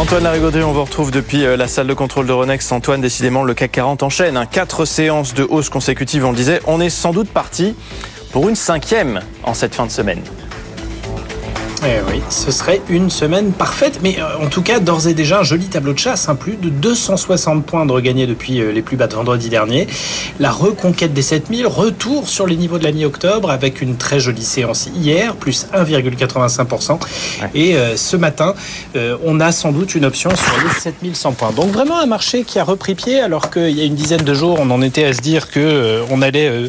Antoine Larigauderie, on vous retrouve depuis euh, la salle de contrôle de Ronex. Antoine, décidément, le CAC 40 enchaîne. Hein. Quatre séances de hausse consécutives, on le disait. On est sans doute parti pour une cinquième en cette fin de semaine. Eh oui, ce serait une semaine parfaite, mais euh, en tout cas, d'ores et déjà, un joli tableau de chasse, hein, plus de 260 points de regagnés depuis euh, les plus bas de vendredi dernier. La reconquête des 7000, retour sur les niveaux de la mi-octobre avec une très jolie séance hier, plus 1,85%. Et euh, ce matin, on a sans doute une option sur les 7100 points. Donc vraiment un marché qui a repris pied, alors qu'il y a une dizaine de jours, on en était à se dire que on allait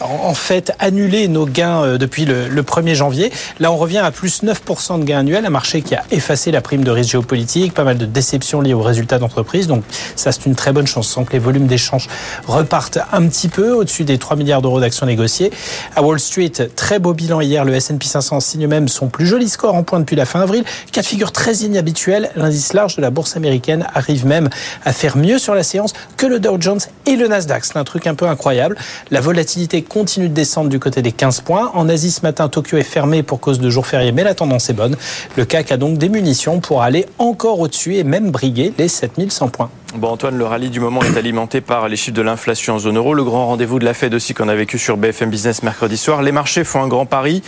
en fait annuler nos gains depuis le, le 1er janvier. Là, on revient à plus 9 9% de gains annuels, un marché qui a effacé la prime de risque géopolitique, pas mal de déceptions liées aux résultats d'entreprise. Donc ça, c'est une très bonne chance. Sans que les volumes d'échanges repartent un petit peu au-dessus des 3 milliards d'euros d'actions négociées. À Wall Street, très beau bilan hier. Le S&P 500 signe même son plus joli score en point depuis la fin avril. Cas de figure très inhabituel. L'indice large de la bourse américaine arrive même à faire mieux sur la séance que le Dow Jones et le Nasdaq. C'est un truc un peu incroyable. La volatilité continue de descendre du côté des 15 points. En Asie ce matin, Tokyo est fermé pour cause de jour férié, mais la tendance est bonne. Le CAC a donc des munitions pour aller encore au-dessus et même briguer les 7100 points. Bon Antoine, le rallye du moment est alimenté par les chiffres de l'inflation en zone euro, le grand rendez-vous de la Fed aussi qu'on a vécu sur BFM Business mercredi soir. Les marchés font un grand pari,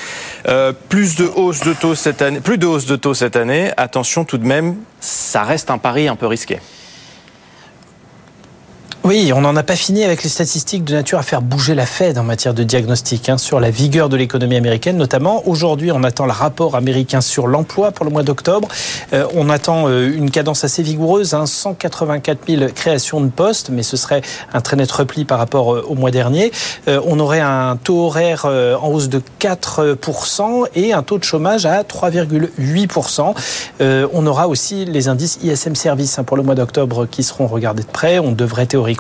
euh, plus de hausse de taux cette année, plus de hausse de taux cette année. Attention tout de même, ça reste un pari un peu risqué. Oui, on n'en a pas fini avec les statistiques de nature à faire bouger la Fed en matière de diagnostic hein, sur la vigueur de l'économie américaine, notamment. Aujourd'hui, on attend le rapport américain sur l'emploi pour le mois d'octobre. Euh, on attend euh, une cadence assez vigoureuse, hein, 184 000 créations de postes, mais ce serait un très net repli par rapport euh, au mois dernier. on aurait un taux horaire en hausse de 4% et un taux de chômage à 3,8%. on aura aussi les indices ISM Service hein, pour le mois d'octobre qui seront regardés de près. On devrait théoriquement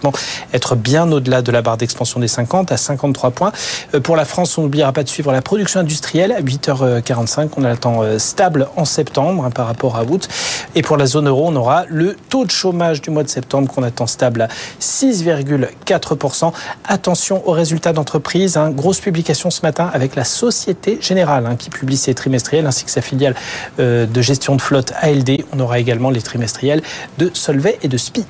être bien au-delà de la barre d'expansion des 50 à 53 points. Euh, pour la France, on n'oubliera pas de suivre la production industrielle à 8h45. On attend euh, stable en septembre hein, par rapport à août. Et pour la zone euro, on aura le taux de chômage du mois de septembre qu'on attend stable à 6,4%. Attention aux résultats d'entreprise. Hein. Grosse publication ce matin avec la Société Générale hein, qui publie ses trimestriels ainsi que sa filiale euh, de gestion de flotte ALD. On aura également les trimestriels de Solvay et de SPI.